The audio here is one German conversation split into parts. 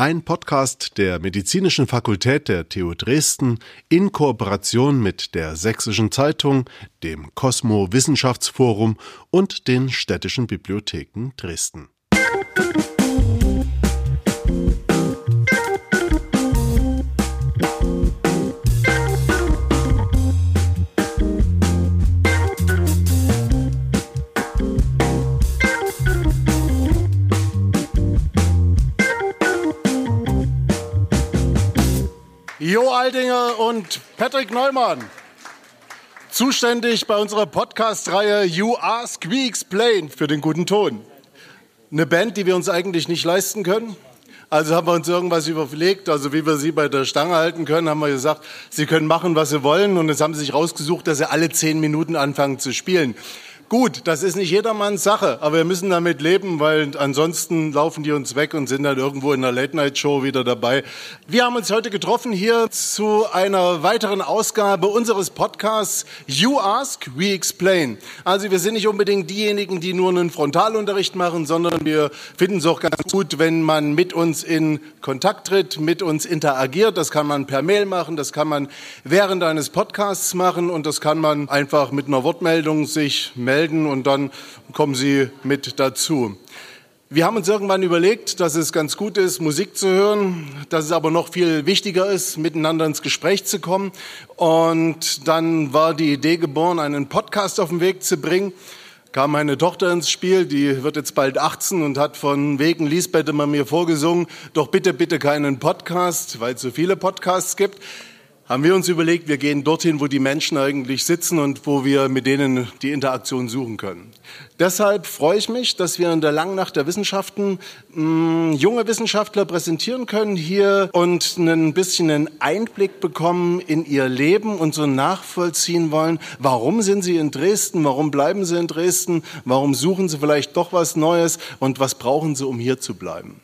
Ein Podcast der Medizinischen Fakultät der TU Dresden in Kooperation mit der Sächsischen Zeitung, dem Cosmo Wissenschaftsforum und den städtischen Bibliotheken Dresden. Jo Aldinger und Patrick Neumann. Zuständig bei unserer Podcast-Reihe You Ask, We Explain für den guten Ton. Eine Band, die wir uns eigentlich nicht leisten können. Also haben wir uns irgendwas überlegt, also wie wir sie bei der Stange halten können, haben wir gesagt, sie können machen, was sie wollen. Und jetzt haben sie sich rausgesucht, dass sie alle zehn Minuten anfangen zu spielen. Gut, das ist nicht jedermanns Sache, aber wir müssen damit leben, weil ansonsten laufen die uns weg und sind dann irgendwo in der Late-Night-Show wieder dabei. Wir haben uns heute getroffen hier zu einer weiteren Ausgabe unseres Podcasts You Ask, We Explain. Also wir sind nicht unbedingt diejenigen, die nur einen Frontalunterricht machen, sondern wir finden es auch ganz gut, wenn man mit uns in Kontakt tritt, mit uns interagiert. Das kann man per Mail machen, das kann man während eines Podcasts machen und das kann man einfach mit einer Wortmeldung sich melden melden und dann kommen Sie mit dazu. Wir haben uns irgendwann überlegt, dass es ganz gut ist, Musik zu hören, dass es aber noch viel wichtiger ist, miteinander ins Gespräch zu kommen. Und dann war die Idee geboren, einen Podcast auf den Weg zu bringen. Kam meine Tochter ins Spiel, die wird jetzt bald 18 und hat von wegen Lisbeth immer mir vorgesungen, doch bitte, bitte keinen Podcast, weil es so viele Podcasts gibt haben wir uns überlegt, wir gehen dorthin, wo die Menschen eigentlich sitzen und wo wir mit denen die Interaktion suchen können. Deshalb freue ich mich, dass wir in der Langnacht der Wissenschaften mh, mm, junge Wissenschaftler präsentieren können hier und ein bisschen einen Einblick bekommen in ihr Leben und so nachvollziehen wollen, warum sind sie in Dresden, warum bleiben sie in Dresden, warum suchen sie vielleicht doch was Neues und was brauchen sie, um hier zu bleiben.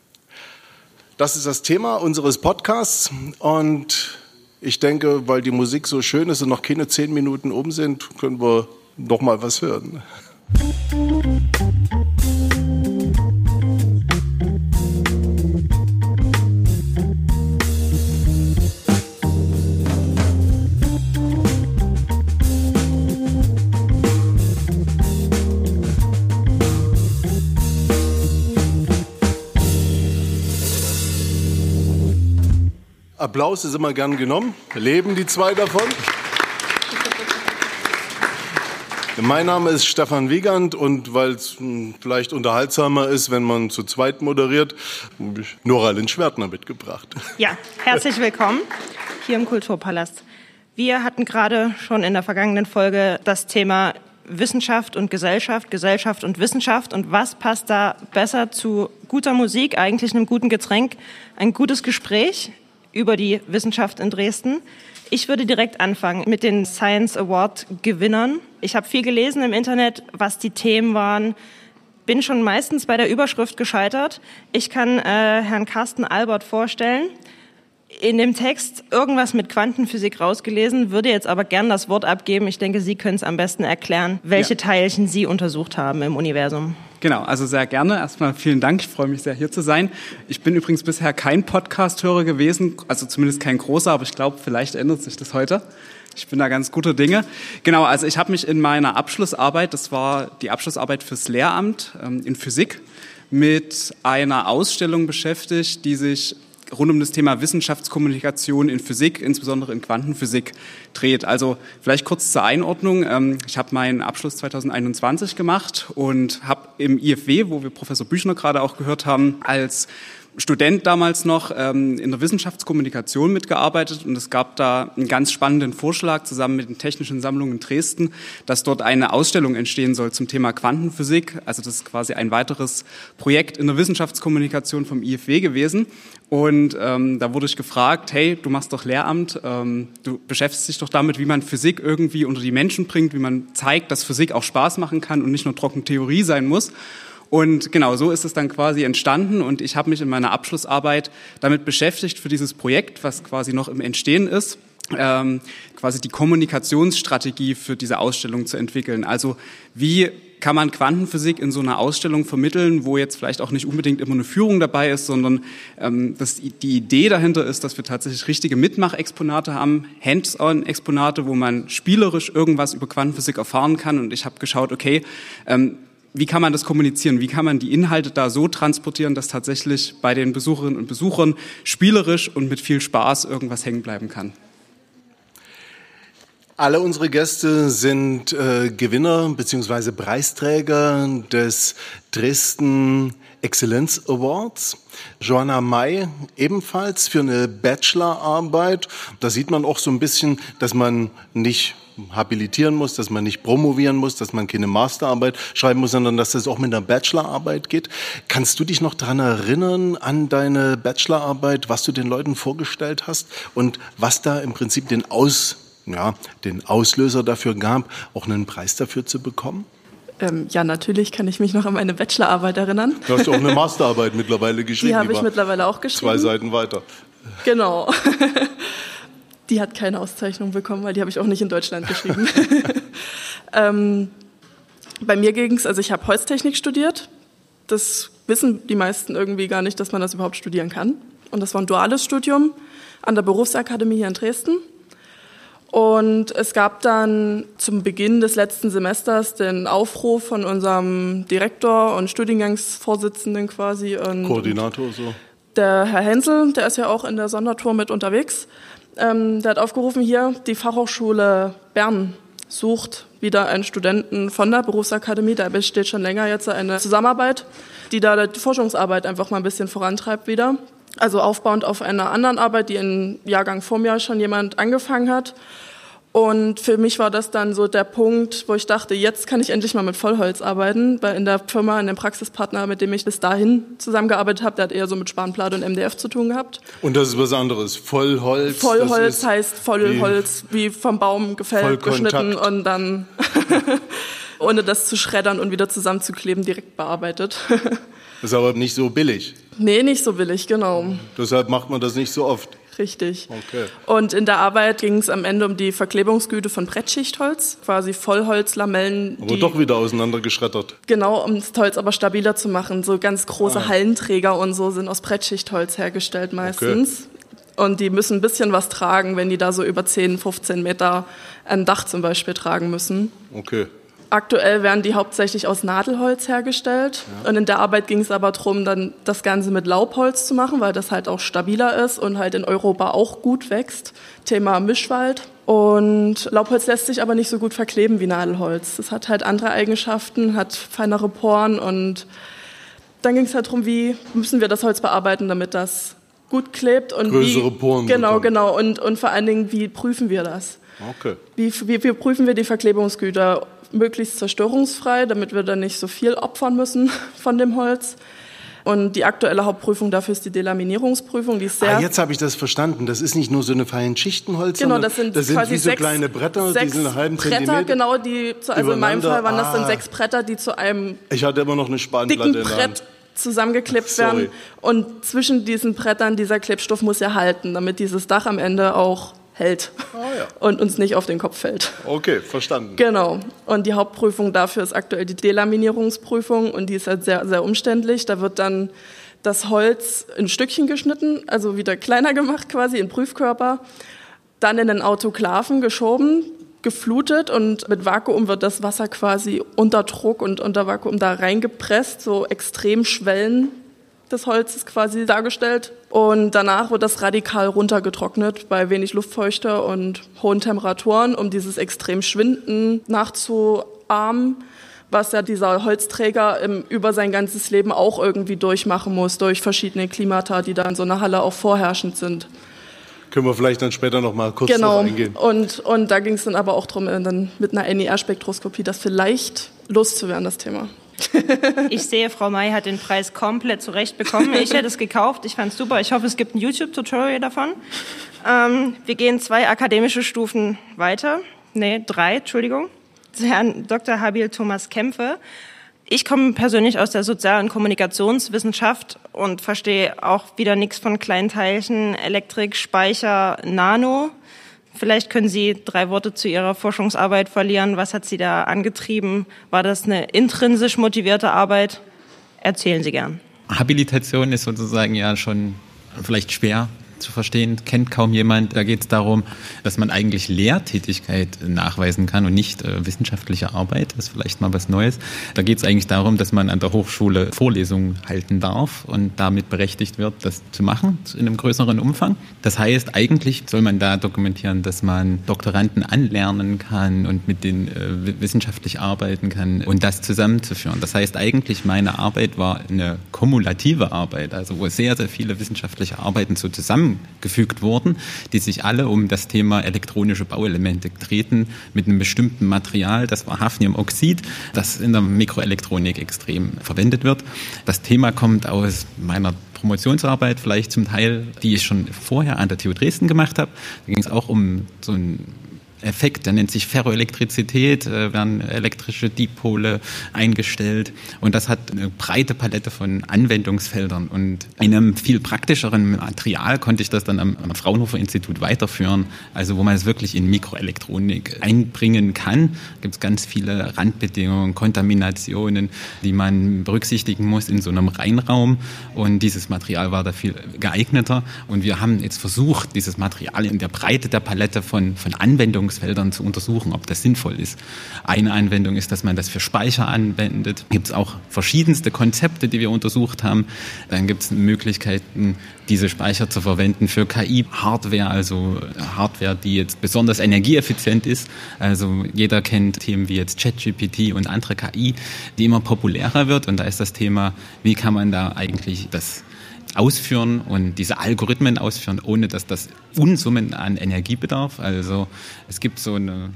Das ist das Thema unseres Podcasts und ich denke, weil die Musik so schön ist und noch keine zehn Minuten um sind, können wir noch mal was hören. Applaus ist immer gern genommen. Leben die zwei davon. Mein Name ist Stefan Wiegand und weil es hm, vielleicht unterhaltsamer ist, wenn man zu zweit moderiert, habe ich Nora Lynn-Schwertner mitgebracht. Ja, herzlich willkommen hier im Kulturpalast. Wir hatten gerade schon in der vergangenen Folge das Thema Wissenschaft und Gesellschaft, Gesellschaft und Wissenschaft. Und was passt da besser zu guter Musik, eigentlich einem guten Getränk, ein gutes Gespräch über die Wissenschaft in Dresden. Ich würde direkt anfangen mit den Science Award Gewinnern. Ich habe viel gelesen im Internet, was die Themen waren. Bin schon meistens bei der Überschrift gescheitert. Ich kann äh, Herrn Carsten Albert vorstellen. In dem Text irgendwas mit Quantenphysik rausgelesen, würde jetzt aber gern das Wort abgeben. Ich denke, Sie können es am besten erklären, welche ja. Teilchen Sie untersucht haben im Universum. Genau, also sehr gerne. Erstmal vielen Dank. Ich freue mich sehr, hier zu sein. Ich bin übrigens bisher kein Podcast-Hörer gewesen, also zumindest kein großer, aber ich glaube, vielleicht ändert sich das heute. Ich bin da ganz guter Dinge. Genau, also ich habe mich in meiner Abschlussarbeit, das war die Abschlussarbeit fürs Lehramt ähm, in Physik, mit einer Ausstellung beschäftigt, die sich rund um das Thema Wissenschaftskommunikation in Physik, insbesondere in Quantenphysik, dreht. Also vielleicht kurz zur Einordnung. Ähm, ich habe meinen Abschluss 2021 gemacht und habe im IFW, wo wir Professor Büchner gerade auch gehört haben, als Student damals noch ähm, in der Wissenschaftskommunikation mitgearbeitet und es gab da einen ganz spannenden Vorschlag zusammen mit den Technischen Sammlungen in Dresden, dass dort eine Ausstellung entstehen soll zum Thema Quantenphysik. Also das ist quasi ein weiteres Projekt in der Wissenschaftskommunikation vom IFW gewesen. Und ähm, da wurde ich gefragt, hey, du machst doch Lehramt, ähm, du beschäftigst dich doch damit, wie man Physik irgendwie unter die Menschen bringt, wie man zeigt, dass Physik auch Spaß machen kann und nicht nur trocken Theorie sein muss. Und genau so ist es dann quasi entstanden und ich habe mich in meiner Abschlussarbeit damit beschäftigt für dieses Projekt, was quasi noch im Entstehen ist. Ähm, quasi die Kommunikationsstrategie für diese Ausstellung zu entwickeln. Also wie kann man Quantenphysik in so einer Ausstellung vermitteln, wo jetzt vielleicht auch nicht unbedingt immer eine Führung dabei ist, sondern ähm, dass die Idee dahinter ist, dass wir tatsächlich richtige Mitmachexponate haben, Hands-on-Exponate, wo man spielerisch irgendwas über Quantenphysik erfahren kann. Und ich habe geschaut, okay, ähm, wie kann man das kommunizieren? Wie kann man die Inhalte da so transportieren, dass tatsächlich bei den Besucherinnen und Besuchern spielerisch und mit viel Spaß irgendwas hängen bleiben kann? Alle unsere Gäste sind äh, Gewinner bzw. Preisträger des Dresden Exzellenz Awards. Joanna May ebenfalls für eine Bachelorarbeit. Da sieht man auch so ein bisschen, dass man nicht habilitieren muss, dass man nicht promovieren muss, dass man keine Masterarbeit schreiben muss, sondern dass das auch mit einer Bachelorarbeit geht. Kannst du dich noch daran erinnern an deine Bachelorarbeit, was du den Leuten vorgestellt hast und was da im Prinzip den Aus ja, den Auslöser dafür gab, auch einen Preis dafür zu bekommen? Ähm, ja, natürlich kann ich mich noch an meine Bachelorarbeit erinnern. Du hast auch eine Masterarbeit mittlerweile geschrieben. Die habe ich mittlerweile auch geschrieben. Zwei Seiten weiter. Genau. Die hat keine Auszeichnung bekommen, weil die habe ich auch nicht in Deutschland geschrieben. ähm, bei mir ging es, also ich habe Holztechnik studiert. Das wissen die meisten irgendwie gar nicht, dass man das überhaupt studieren kann. Und das war ein duales Studium an der Berufsakademie hier in Dresden. Und es gab dann zum Beginn des letzten Semesters den Aufruf von unserem Direktor und Studiengangsvorsitzenden quasi. Und Koordinator so. Der Herr Hensel, der ist ja auch in der Sondertour mit unterwegs, ähm, der hat aufgerufen, hier die Fachhochschule Bern sucht wieder einen Studenten von der Berufsakademie. Da besteht schon länger jetzt eine Zusammenarbeit, die da die Forschungsarbeit einfach mal ein bisschen vorantreibt wieder. Also aufbauend auf einer anderen Arbeit, die im Jahrgang vor mir schon jemand angefangen hat. Und für mich war das dann so der Punkt, wo ich dachte, jetzt kann ich endlich mal mit Vollholz arbeiten, weil in der Firma, in dem Praxispartner, mit dem ich bis dahin zusammengearbeitet habe, der hat eher so mit Spanplatte und MDF zu tun gehabt. Und das ist was anderes. Vollholz. Vollholz heißt Vollholz, wie, wie vom Baum gefällt, geschnitten und dann ohne das zu schreddern und wieder zusammenzukleben, direkt bearbeitet. Das ist aber nicht so billig. Nee, nicht so billig, genau. Deshalb macht man das nicht so oft. Richtig. Okay. Und in der Arbeit ging es am Ende um die Verklebungsgüte von Brettschichtholz, quasi Vollholzlamellen. Aber doch wieder auseinandergeschreddert. Genau, um das Holz aber stabiler zu machen. So ganz große ah. Hallenträger und so sind aus Brettschichtholz hergestellt meistens. Okay. Und die müssen ein bisschen was tragen, wenn die da so über 10, 15 Meter ein Dach zum Beispiel tragen müssen. Okay. Aktuell werden die hauptsächlich aus Nadelholz hergestellt. Ja. Und in der Arbeit ging es aber darum, dann das Ganze mit Laubholz zu machen, weil das halt auch stabiler ist und halt in Europa auch gut wächst. Thema Mischwald. Und Laubholz lässt sich aber nicht so gut verkleben wie Nadelholz. Das hat halt andere Eigenschaften, hat feinere Poren und dann ging es halt darum, wie müssen wir das Holz bearbeiten, damit das gut klebt und größere wie, Poren genau bekommen. genau und und vor allen Dingen wie prüfen wir das? Okay. Wie, wie, wie prüfen wir die Verklebungsgüter möglichst zerstörungsfrei, damit wir dann nicht so viel opfern müssen von dem Holz. Und die aktuelle Hauptprüfung dafür ist die Delaminierungsprüfung. Die ist sehr ah, jetzt habe ich das verstanden. Das ist nicht nur so eine feinen Schichtenholz, genau, das sind, das sind quasi wie so sechs, kleine Bretter, sechs die sind einen halben Bretter, Zentimeter. genau, die, also in meinem Fall waren das dann ah. sechs Bretter, die zu einem ich hatte immer noch eine Spanplatte dicken Brett zusammengeklebt werden. Und zwischen diesen Brettern, dieser Klebstoff muss ja halten, damit dieses Dach am Ende auch hält ah, ja. und uns nicht auf den Kopf fällt. Okay, verstanden. Genau. Und die Hauptprüfung dafür ist aktuell die Delaminierungsprüfung und die ist halt sehr, sehr umständlich. Da wird dann das Holz in Stückchen geschnitten, also wieder kleiner gemacht quasi in Prüfkörper, dann in den Autoklaven geschoben, geflutet und mit Vakuum wird das Wasser quasi unter Druck und unter Vakuum da reingepresst, so extrem Schwellen des Holzes quasi dargestellt. Und danach wird das radikal runtergetrocknet bei wenig Luftfeuchte und hohen Temperaturen, um dieses extrem Schwinden nachzuahmen, was ja dieser Holzträger im, über sein ganzes Leben auch irgendwie durchmachen muss, durch verschiedene Klimata, die da in so einer Halle auch vorherrschend sind. Können wir vielleicht dann später noch mal kurz genau. eingehen. Und, und da ging es dann aber auch darum, dann mit einer NER-Spektroskopie das vielleicht loszuwerden, das Thema. Ich sehe, Frau May hat den Preis komplett zurecht bekommen. Ich hätte es gekauft. Ich fand es super. Ich hoffe, es gibt ein YouTube-Tutorial davon. Ähm, wir gehen zwei akademische Stufen weiter. Nee, drei, Entschuldigung. Herrn Dr. Habil Thomas Kämpfe. Ich komme persönlich aus der Sozial- und Kommunikationswissenschaft und verstehe auch wieder nichts von Kleinteilchen, Elektrik, Speicher, Nano. Vielleicht können Sie drei Worte zu Ihrer Forschungsarbeit verlieren. Was hat Sie da angetrieben? War das eine intrinsisch motivierte Arbeit? Erzählen Sie gern. Habilitation ist sozusagen ja schon vielleicht schwer zu verstehen, kennt kaum jemand. Da geht es darum, dass man eigentlich Lehrtätigkeit nachweisen kann und nicht äh, wissenschaftliche Arbeit. Das ist vielleicht mal was Neues. Da geht es eigentlich darum, dass man an der Hochschule Vorlesungen halten darf und damit berechtigt wird, das zu machen in einem größeren Umfang. Das heißt, eigentlich soll man da dokumentieren, dass man Doktoranden anlernen kann und mit denen äh, wissenschaftlich arbeiten kann und das zusammenzuführen. Das heißt, eigentlich meine Arbeit war eine kumulative Arbeit, also wo sehr, sehr viele wissenschaftliche Arbeiten so zusammen zusammengefügt wurden, die sich alle um das Thema elektronische Bauelemente treten mit einem bestimmten Material, das war Hafniumoxid, das in der Mikroelektronik extrem verwendet wird. Das Thema kommt aus meiner Promotionsarbeit vielleicht zum Teil, die ich schon vorher an der TU Dresden gemacht habe. Da ging es auch um so ein Effekt, der nennt sich Ferroelektrizität, äh, werden elektrische Dipole eingestellt. Und das hat eine breite Palette von Anwendungsfeldern. Und in einem viel praktischeren Material konnte ich das dann am, am Fraunhofer Institut weiterführen, also wo man es wirklich in Mikroelektronik einbringen kann. Gibt es ganz viele Randbedingungen, Kontaminationen, die man berücksichtigen muss in so einem Reinraum. Und dieses Material war da viel geeigneter. Und wir haben jetzt versucht, dieses Material in der Breite der Palette von, von Anwendungsfeldern Anwendungsfeldern zu untersuchen, ob das sinnvoll ist. Eine Anwendung ist, dass man das für Speicher anwendet. Gibt es auch verschiedenste Konzepte, die wir untersucht haben. Dann gibt es Möglichkeiten, diese Speicher zu verwenden für KI-Hardware, also Hardware, die jetzt besonders energieeffizient ist. Also jeder kennt Themen wie jetzt ChatGPT und andere KI, die immer populärer wird. Und da ist das Thema, wie kann man da eigentlich das ausführen und diese Algorithmen ausführen, ohne dass das Unsummen an Energie bedarf. Also es gibt so eine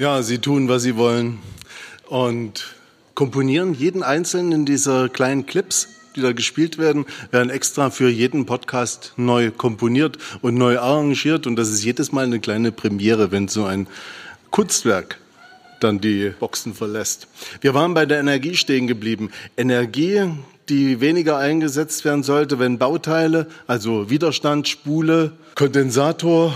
Ja, sie tun, was sie wollen und komponieren jeden einzelnen dieser kleinen Clips, die da gespielt werden, werden extra für jeden Podcast neu komponiert und neu arrangiert und das ist jedes Mal eine kleine Premiere, wenn so ein Kunstwerk dann die Boxen verlässt. Wir waren bei der Energie stehen geblieben. Energie, die weniger eingesetzt werden sollte, wenn Bauteile, also Widerstand, Spule, Kondensator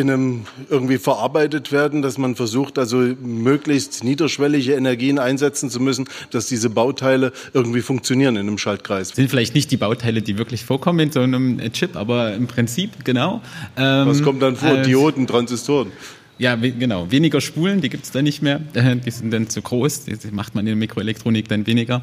in einem irgendwie verarbeitet werden, dass man versucht, also möglichst niederschwellige Energien einsetzen zu müssen, dass diese Bauteile irgendwie funktionieren in einem Schaltkreis. Sind vielleicht nicht die Bauteile, die wirklich vorkommen in so einem Chip, aber im Prinzip genau. Ähm, Was kommt dann vor? Dioden, Transistoren. Ja, genau. Weniger Spulen, die gibt es dann nicht mehr. Die sind dann zu groß. Die macht man in der Mikroelektronik dann weniger.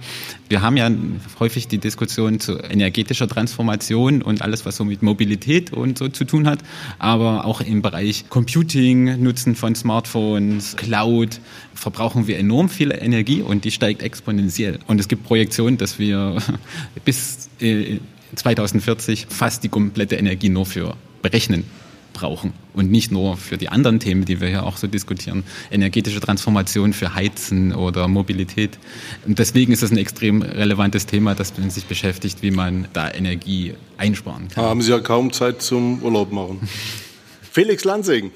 Wir haben ja häufig die Diskussion zu energetischer Transformation und alles, was so mit Mobilität und so zu tun hat. Aber auch im Bereich Computing, Nutzen von Smartphones, Cloud, verbrauchen wir enorm viel Energie und die steigt exponentiell. Und es gibt Projektionen, dass wir bis 2040 äh, fast die komplette Energie nur für Berechnen brauchen und nicht nur für die anderen Themen, die wir ja auch so diskutieren, energetische Transformation für Heizen oder Mobilität. Und deswegen ist es ein extrem relevantes Thema, das sich beschäftigt, wie man da Energie einsparen kann. Da haben Sie ja kaum Zeit zum Urlaub machen. Felix Lansing,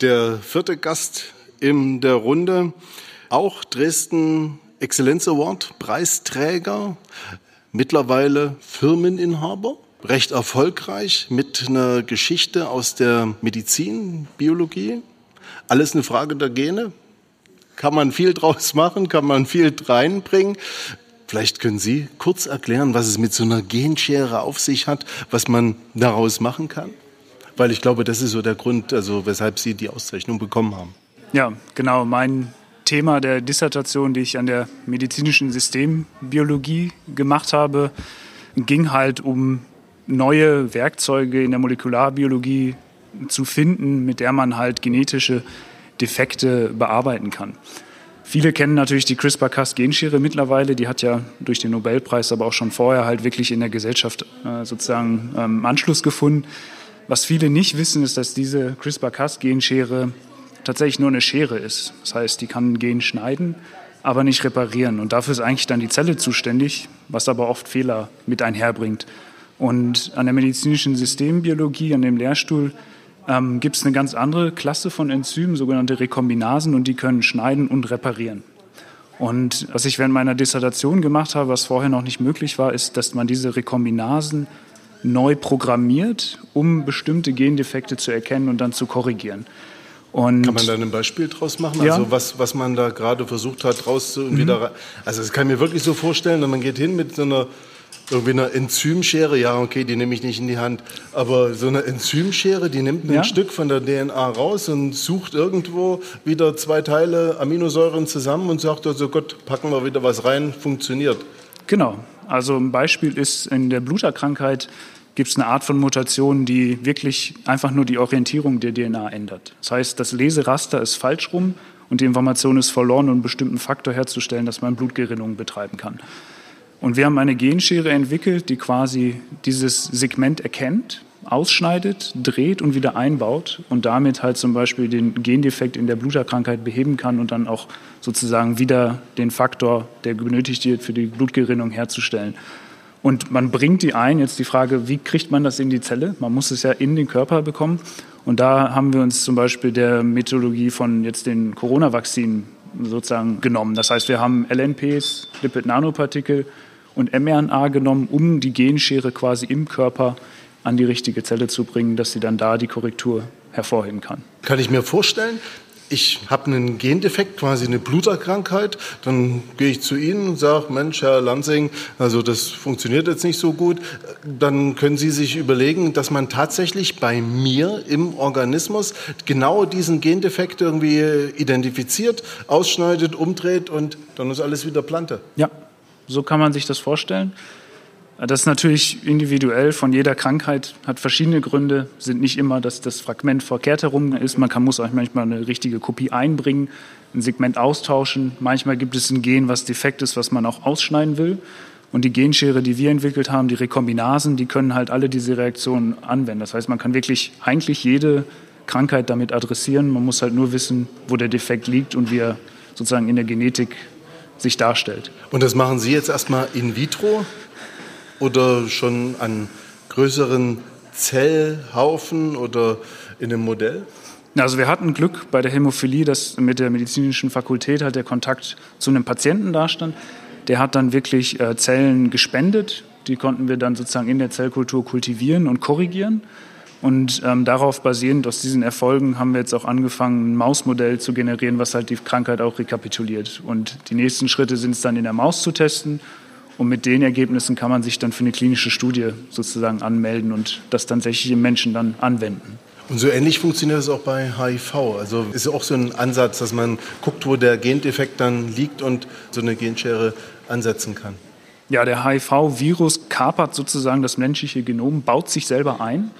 der vierte Gast in der Runde, auch Dresden Exzellenz Award Preisträger, mittlerweile Firmeninhaber recht erfolgreich mit einer Geschichte aus der Medizin, Biologie. Alles eine Frage der Gene. Kann man viel draus machen, kann man viel reinbringen. Vielleicht können Sie kurz erklären, was es mit so einer Genschere auf sich hat, was man daraus machen kann? Weil ich glaube, das ist so der Grund, also weshalb Sie die Auszeichnung bekommen haben. Ja, genau. Mein Thema der Dissertation, die ich an der medizinischen Systembiologie gemacht habe, ging halt um neue Werkzeuge in der Molekularbiologie zu finden, mit der man halt genetische Defekte bearbeiten kann. Viele kennen natürlich die CRISPR-Cas-Genschere mittlerweile. Die hat ja durch den Nobelpreis, aber auch schon vorher halt wirklich in der Gesellschaft äh, sozusagen ähm, Anschluss gefunden. Was viele nicht wissen, ist, dass diese CRISPR-Cas-Genschere tatsächlich nur eine Schere ist. Das heißt, die kann ein Gen schneiden, aber nicht reparieren. Und dafür ist eigentlich dann die Zelle zuständig, was aber oft Fehler mit einherbringt. Und an der medizinischen Systembiologie, an dem Lehrstuhl, ähm, gibt es eine ganz andere Klasse von Enzymen, sogenannte Rekombinasen, und die können schneiden und reparieren. Und was ich während meiner Dissertation gemacht habe, was vorher noch nicht möglich war, ist, dass man diese Rekombinasen neu programmiert, um bestimmte Gendefekte zu erkennen und dann zu korrigieren. Und Kann man da ein Beispiel draus machen? Ja. Also was, was man da gerade versucht hat, raus und mhm. wieder Also das kann ich mir wirklich so vorstellen, man geht hin mit so einer irgendwie eine Enzymschere, ja, okay, die nehme ich nicht in die Hand. Aber so eine Enzymschere, die nimmt ein ja. Stück von der DNA raus und sucht irgendwo wieder zwei Teile Aminosäuren zusammen und sagt also, Gott, packen wir wieder was rein, funktioniert. Genau. Also ein Beispiel ist in der Bluterkrankheit gibt es eine Art von Mutation, die wirklich einfach nur die Orientierung der DNA ändert. Das heißt, das Leseraster ist falsch rum und die Information ist verloren, um einen bestimmten Faktor herzustellen, dass man Blutgerinnung betreiben kann. Und wir haben eine Genschere entwickelt, die quasi dieses Segment erkennt, ausschneidet, dreht und wieder einbaut und damit halt zum Beispiel den Gendefekt in der Bluterkrankheit beheben kann und dann auch sozusagen wieder den Faktor, der benötigt wird, für die Blutgerinnung herzustellen. Und man bringt die ein. Jetzt die Frage, wie kriegt man das in die Zelle? Man muss es ja in den Körper bekommen. Und da haben wir uns zum Beispiel der Methodologie von jetzt den Corona-Vakzinen sozusagen genommen. Das heißt, wir haben LNPs, Lipid-Nanopartikel, und mRNA genommen, um die Genschere quasi im Körper an die richtige Zelle zu bringen, dass sie dann da die Korrektur hervorheben kann. Kann ich mir vorstellen, ich habe einen Gendefekt, quasi eine Bluterkrankheit, dann gehe ich zu Ihnen und sage, Mensch, Herr Lansing, also das funktioniert jetzt nicht so gut. Dann können Sie sich überlegen, dass man tatsächlich bei mir im Organismus genau diesen Gendefekt irgendwie identifiziert, ausschneidet, umdreht und dann ist alles wieder Plante. Ja, so kann man sich das vorstellen. Das ist natürlich individuell von jeder Krankheit, hat verschiedene Gründe, sind nicht immer, dass das Fragment verkehrt herum ist. Man kann, muss auch manchmal eine richtige Kopie einbringen, ein Segment austauschen. Manchmal gibt es ein Gen, was defekt ist, was man auch ausschneiden will. Und die Genschere, die wir entwickelt haben, die Rekombinasen, die können halt alle diese Reaktionen anwenden. Das heißt, man kann wirklich eigentlich jede Krankheit damit adressieren. Man muss halt nur wissen, wo der Defekt liegt und wie er sozusagen in der Genetik sich darstellt. Und das machen Sie jetzt erstmal in vitro oder schon an größeren Zellhaufen oder in einem Modell? Also wir hatten Glück bei der Hämophilie, dass mit der medizinischen Fakultät halt der Kontakt zu einem Patienten dastand. Der hat dann wirklich äh, Zellen gespendet. Die konnten wir dann sozusagen in der Zellkultur kultivieren und korrigieren. Und ähm, darauf basierend, aus diesen Erfolgen, haben wir jetzt auch angefangen, ein Mausmodell zu generieren, was halt die Krankheit auch rekapituliert. Und die nächsten Schritte sind es dann in der Maus zu testen. Und mit den Ergebnissen kann man sich dann für eine klinische Studie sozusagen anmelden und das tatsächlich im Menschen dann anwenden. Und so ähnlich funktioniert es auch bei HIV. Also ist auch so ein Ansatz, dass man guckt, wo der Gendefekt dann liegt und so eine Genschere ansetzen kann. Ja, der HIV-Virus kapert sozusagen das menschliche Genom, baut sich selber ein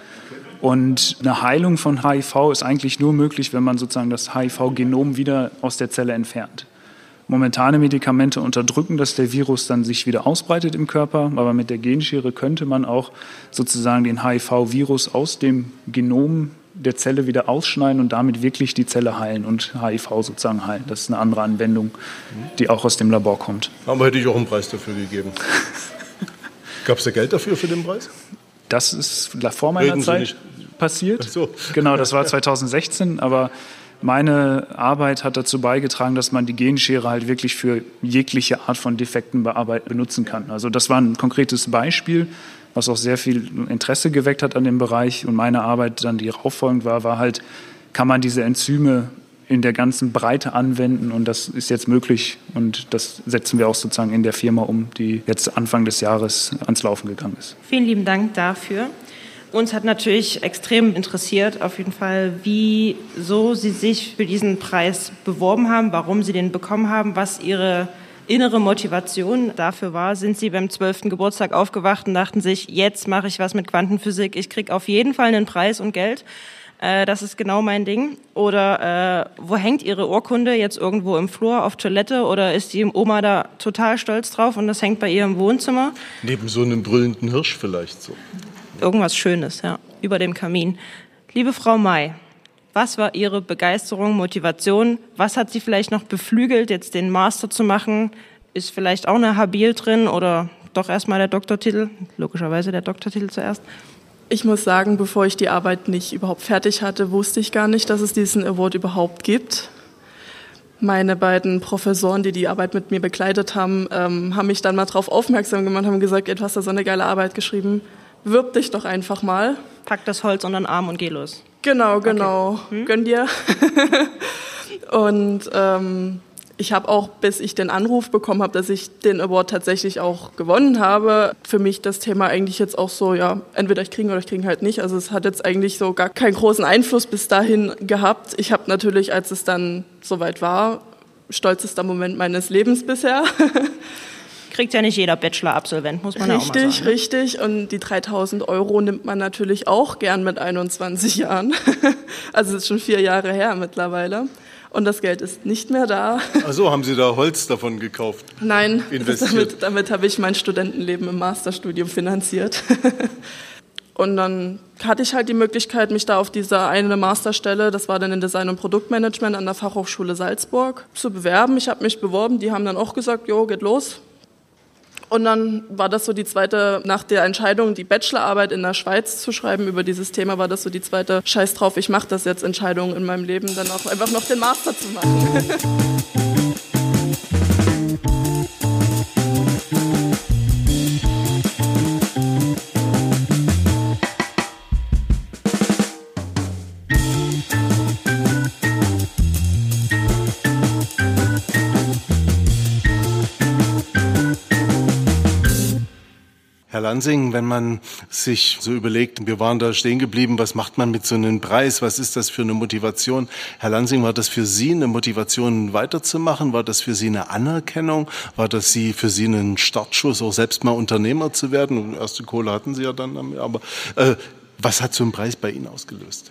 und eine Heilung von HIV ist eigentlich nur möglich, wenn man sozusagen das HIV-Genom wieder aus der Zelle entfernt. Momentane Medikamente unterdrücken, dass der Virus dann sich wieder ausbreitet im Körper, aber mit der Genschere könnte man auch sozusagen den HIV-Virus aus dem Genom der Zelle wieder ausschneiden und damit wirklich die Zelle heilen und HIV sozusagen heilen. Das ist eine andere Anwendung, die auch aus dem Labor kommt. Aber hätte ich auch einen Preis dafür gegeben. Gab es da Geld dafür für den Preis? Das ist vor meiner Reden Zeit passiert. So. Genau, das war 2016, aber meine Arbeit hat dazu beigetragen, dass man die Genschere halt wirklich für jegliche Art von Defekten benutzen kann. Also das war ein konkretes Beispiel, was auch sehr viel Interesse geweckt hat an dem Bereich. Und meine Arbeit dann, die rauffolgend war, war halt, kann man diese Enzyme in der ganzen Breite anwenden und das ist jetzt möglich und das setzen wir auch sozusagen in der Firma um, die jetzt Anfang des Jahres ans Laufen gegangen ist. Vielen lieben Dank dafür. Uns hat natürlich extrem interessiert, auf jeden Fall, wieso Sie sich für diesen Preis beworben haben, warum Sie den bekommen haben, was Ihre innere Motivation dafür war. Sind Sie beim zwölften Geburtstag aufgewacht und dachten sich, jetzt mache ich was mit Quantenphysik, ich kriege auf jeden Fall einen Preis und Geld? Äh, das ist genau mein Ding. Oder äh, wo hängt Ihre Urkunde jetzt irgendwo im Flur auf Toilette oder ist die Oma da total stolz drauf und das hängt bei ihr im Wohnzimmer? Neben so einem brüllenden Hirsch vielleicht so. Irgendwas Schönes, ja, über dem Kamin. Liebe Frau May, Was war Ihre Begeisterung, Motivation? Was hat Sie vielleicht noch beflügelt, jetzt den Master zu machen? Ist vielleicht auch eine Habil drin oder doch erstmal der Doktortitel? Logischerweise der Doktortitel zuerst. Ich muss sagen, bevor ich die Arbeit nicht überhaupt fertig hatte, wusste ich gar nicht, dass es diesen Award überhaupt gibt. Meine beiden Professoren, die die Arbeit mit mir begleitet haben, ähm, haben mich dann mal darauf aufmerksam gemacht, haben gesagt, du hast da so eine geile Arbeit geschrieben, wirb dich doch einfach mal. Pack das Holz unter den Arm und geh los. Genau, genau. Okay. Hm? Gönn dir. und ähm, ich habe auch, bis ich den Anruf bekommen habe, dass ich den Award tatsächlich auch gewonnen habe, für mich das Thema eigentlich jetzt auch so, ja, entweder ich kriege oder ich kriege halt nicht. Also es hat jetzt eigentlich so gar keinen großen Einfluss bis dahin gehabt. Ich habe natürlich, als es dann soweit war, stolzester Moment meines Lebens bisher. Kriegt ja nicht jeder Bachelor-Absolvent, muss man richtig, ja auch mal sagen. Richtig, ne? richtig. Und die 3000 Euro nimmt man natürlich auch gern mit 21 Jahren. also es ist schon vier Jahre her mittlerweile und das Geld ist nicht mehr da. Also haben Sie da Holz davon gekauft? Nein, damit, damit habe ich mein Studentenleben im Masterstudium finanziert. Und dann hatte ich halt die Möglichkeit, mich da auf diese eine Masterstelle, das war dann in Design und Produktmanagement an der Fachhochschule Salzburg, zu bewerben. Ich habe mich beworben, die haben dann auch gesagt, jo, geht los, und dann war das so die zweite, nach der Entscheidung, die Bachelorarbeit in der Schweiz zu schreiben über dieses Thema, war das so die zweite Scheiß drauf, ich mache das jetzt Entscheidung in meinem Leben, dann auch einfach noch den Master zu machen. Lansing, wenn man sich so überlegt, wir waren da stehen geblieben, was macht man mit so einem Preis? Was ist das für eine Motivation? Herr Lansing, war das für Sie eine Motivation weiterzumachen? War das für Sie eine Anerkennung? War das Sie, für Sie ein Startschuss, auch selbst mal Unternehmer zu werden? Erste Kohle hatten Sie ja dann, aber äh, was hat so ein Preis bei Ihnen ausgelöst?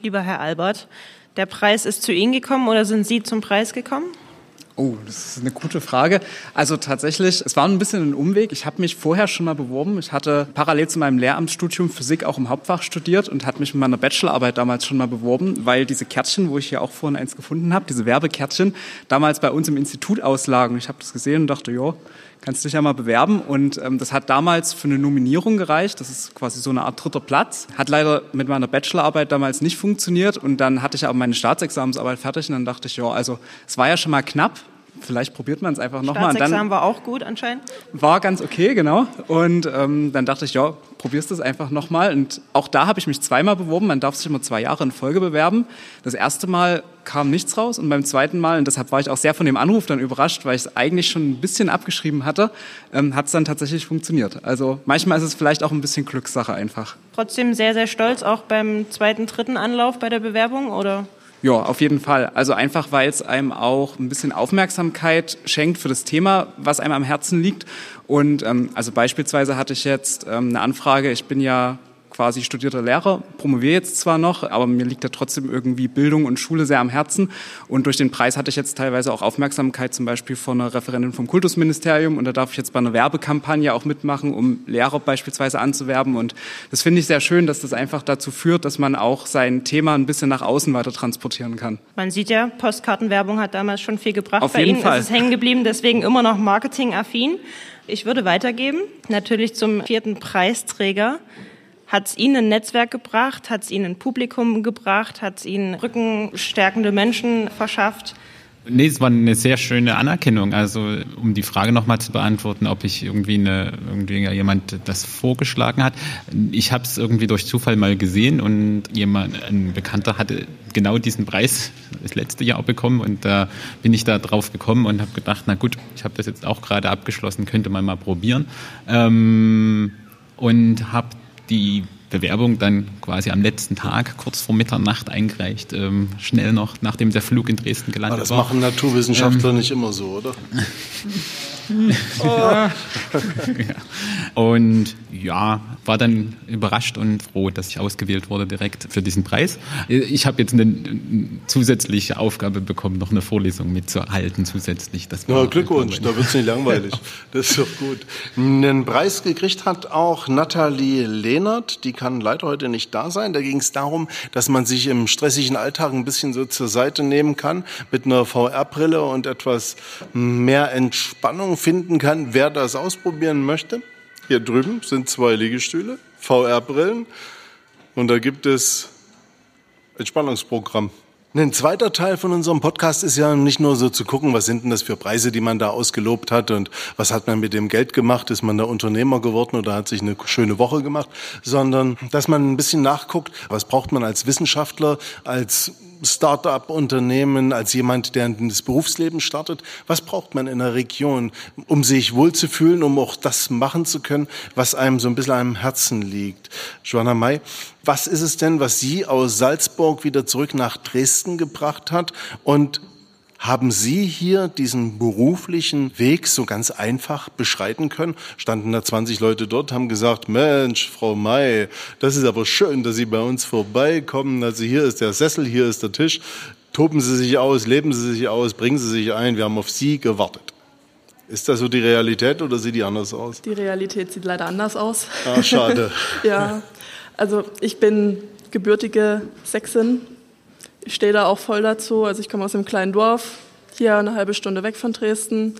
Lieber Herr Albert, der Preis ist zu Ihnen gekommen oder sind Sie zum Preis gekommen? Oh, das ist eine gute Frage. Also tatsächlich, es war ein bisschen ein Umweg. Ich habe mich vorher schon mal beworben. Ich hatte parallel zu meinem Lehramtsstudium Physik auch im Hauptfach studiert und hatte mich mit meiner Bachelorarbeit damals schon mal beworben, weil diese Kärtchen, wo ich hier auch vorhin eins gefunden habe, diese Werbekärtchen, damals bei uns im Institut auslagen. Ich habe das gesehen und dachte, ja, kannst dich ja mal bewerben. Und ähm, das hat damals für eine Nominierung gereicht. Das ist quasi so eine Art dritter Platz. Hat leider mit meiner Bachelorarbeit damals nicht funktioniert. Und dann hatte ich aber meine Staatsexamensarbeit fertig und dann dachte ich, ja, also es war ja schon mal knapp vielleicht probiert man es einfach nochmal. Staatsexamen war auch gut anscheinend? War ganz okay, genau. Und ähm, dann dachte ich, ja, probierst es einfach nochmal. Und auch da habe ich mich zweimal beworben. Man darf sich immer zwei Jahre in Folge bewerben. Das erste Mal kam nichts raus und beim zweiten Mal, und deshalb war ich auch sehr von dem Anruf dann überrascht, weil ich es eigentlich schon ein bisschen abgeschrieben hatte, ähm, hat es dann tatsächlich funktioniert. Also manchmal ist es vielleicht auch ein bisschen Glückssache einfach. Trotzdem sehr, sehr stolz, auch beim zweiten, dritten Anlauf bei der Bewerbung, oder? Ja, auf jeden Fall. Also einfach, weil es einem auch ein bisschen Aufmerksamkeit schenkt für das Thema, was einem am Herzen liegt. Und ähm, also beispielsweise hatte ich jetzt ähm, eine Anfrage, ich bin ja quasi studierter Lehrer, promoviere jetzt zwar noch, aber mir liegt da trotzdem irgendwie Bildung und Schule sehr am Herzen. Und durch den Preis hatte ich jetzt teilweise auch Aufmerksamkeit, zum Beispiel von einer Referentin vom Kultusministerium. Und da darf ich jetzt bei einer Werbekampagne auch mitmachen, um Lehrer beispielsweise anzuwerben. Und das finde ich sehr schön, dass das einfach dazu führt, dass man auch sein Thema ein bisschen nach außen weiter transportieren kann. Man sieht ja, Postkartenwerbung hat damals schon viel gebracht. Auf bei jeden Ihnen Fall. ist es hängen geblieben, deswegen immer noch marketingaffin. Ich würde weitergeben, natürlich zum vierten Preisträger. Hat es Ihnen ein Netzwerk gebracht? Hat es Ihnen ein Publikum gebracht? Hat es Ihnen rückenstärkende Menschen verschafft? Nee, es war eine sehr schöne Anerkennung. Also, um die Frage nochmal zu beantworten, ob ich irgendwie, eine, irgendwie jemand das vorgeschlagen hat. Ich habe es irgendwie durch Zufall mal gesehen und jemand, ein Bekannter hatte genau diesen Preis das letzte Jahr bekommen und da bin ich da drauf gekommen und habe gedacht, na gut, ich habe das jetzt auch gerade abgeschlossen, könnte man mal probieren. Ähm, und habe die Bewerbung dann quasi am letzten Tag, kurz vor Mitternacht eingereicht, ähm, schnell noch, nachdem der Flug in Dresden gelandet Aber das war. Das machen Naturwissenschaftler ähm, nicht immer so, oder? oh. ja. Und ja, war dann überrascht und froh, dass ich ausgewählt wurde direkt für diesen Preis. Ich habe jetzt eine zusätzliche Aufgabe bekommen, noch eine Vorlesung mitzuhalten zusätzlich. Das ja, Glückwunsch, da wird es nicht langweilig. Das ist doch gut. Einen Preis gekriegt hat auch Nathalie Lehnert, die kann leider heute nicht da sein. Da ging es darum, dass man sich im stressigen Alltag ein bisschen so zur Seite nehmen kann mit einer VR-Brille und etwas mehr Entspannung finden kann, wer das ausprobieren möchte. Hier drüben sind zwei Liegestühle, VR-Brillen und da gibt es Entspannungsprogramm. Ein zweiter Teil von unserem Podcast ist ja nicht nur so zu gucken, was sind denn das für Preise, die man da ausgelobt hat und was hat man mit dem Geld gemacht, ist man da Unternehmer geworden oder hat sich eine schöne Woche gemacht, sondern dass man ein bisschen nachguckt, was braucht man als Wissenschaftler, als Start-up-Unternehmen, als jemand, der in das Berufsleben startet? Was braucht man in einer Region, um sich wohlzufühlen, um auch das machen zu können, was einem so ein bisschen am Herzen liegt? Joanna May, was ist es denn, was Sie aus Salzburg wieder zurück nach Dresden gebracht hat und haben Sie hier diesen beruflichen Weg so ganz einfach beschreiten können? Standen da 20 Leute dort, haben gesagt, Mensch, Frau May, das ist aber schön, dass Sie bei uns vorbeikommen. Also hier ist der Sessel, hier ist der Tisch. Toben Sie sich aus, leben Sie sich aus, bringen Sie sich ein. Wir haben auf Sie gewartet. Ist das so die Realität oder sieht die anders aus? Die Realität sieht leider anders aus. Ah, schade. ja, also ich bin gebürtige Sächsin stehe da auch voll dazu. Also ich komme aus einem kleinen Dorf, hier eine halbe Stunde weg von Dresden,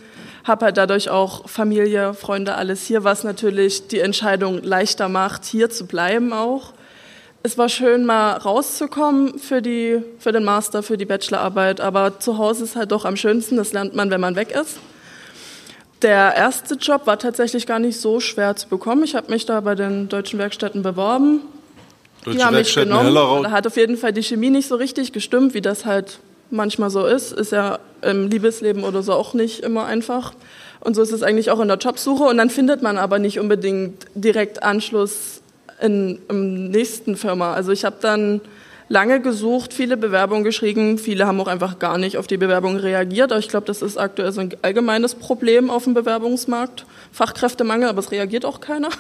habe halt dadurch auch Familie, Freunde, alles hier, was natürlich die Entscheidung leichter macht, hier zu bleiben auch. Es war schön, mal rauszukommen für, die, für den Master, für die Bachelorarbeit, aber zu Hause ist halt doch am schönsten, das lernt man, wenn man weg ist. Der erste Job war tatsächlich gar nicht so schwer zu bekommen. Ich habe mich da bei den deutschen Werkstätten beworben, Deutsche die haben mich genommen. Da hat auf jeden Fall die Chemie nicht so richtig gestimmt, wie das halt manchmal so ist. Ist ja im Liebesleben oder so auch nicht immer einfach. Und so ist es eigentlich auch in der Jobsuche. Und dann findet man aber nicht unbedingt direkt Anschluss in, in nächsten Firma. Also ich habe dann lange gesucht, viele Bewerbungen geschrieben. Viele haben auch einfach gar nicht auf die Bewerbung reagiert. Aber ich glaube, das ist aktuell so ein allgemeines Problem auf dem Bewerbungsmarkt. Fachkräftemangel, aber es reagiert auch keiner.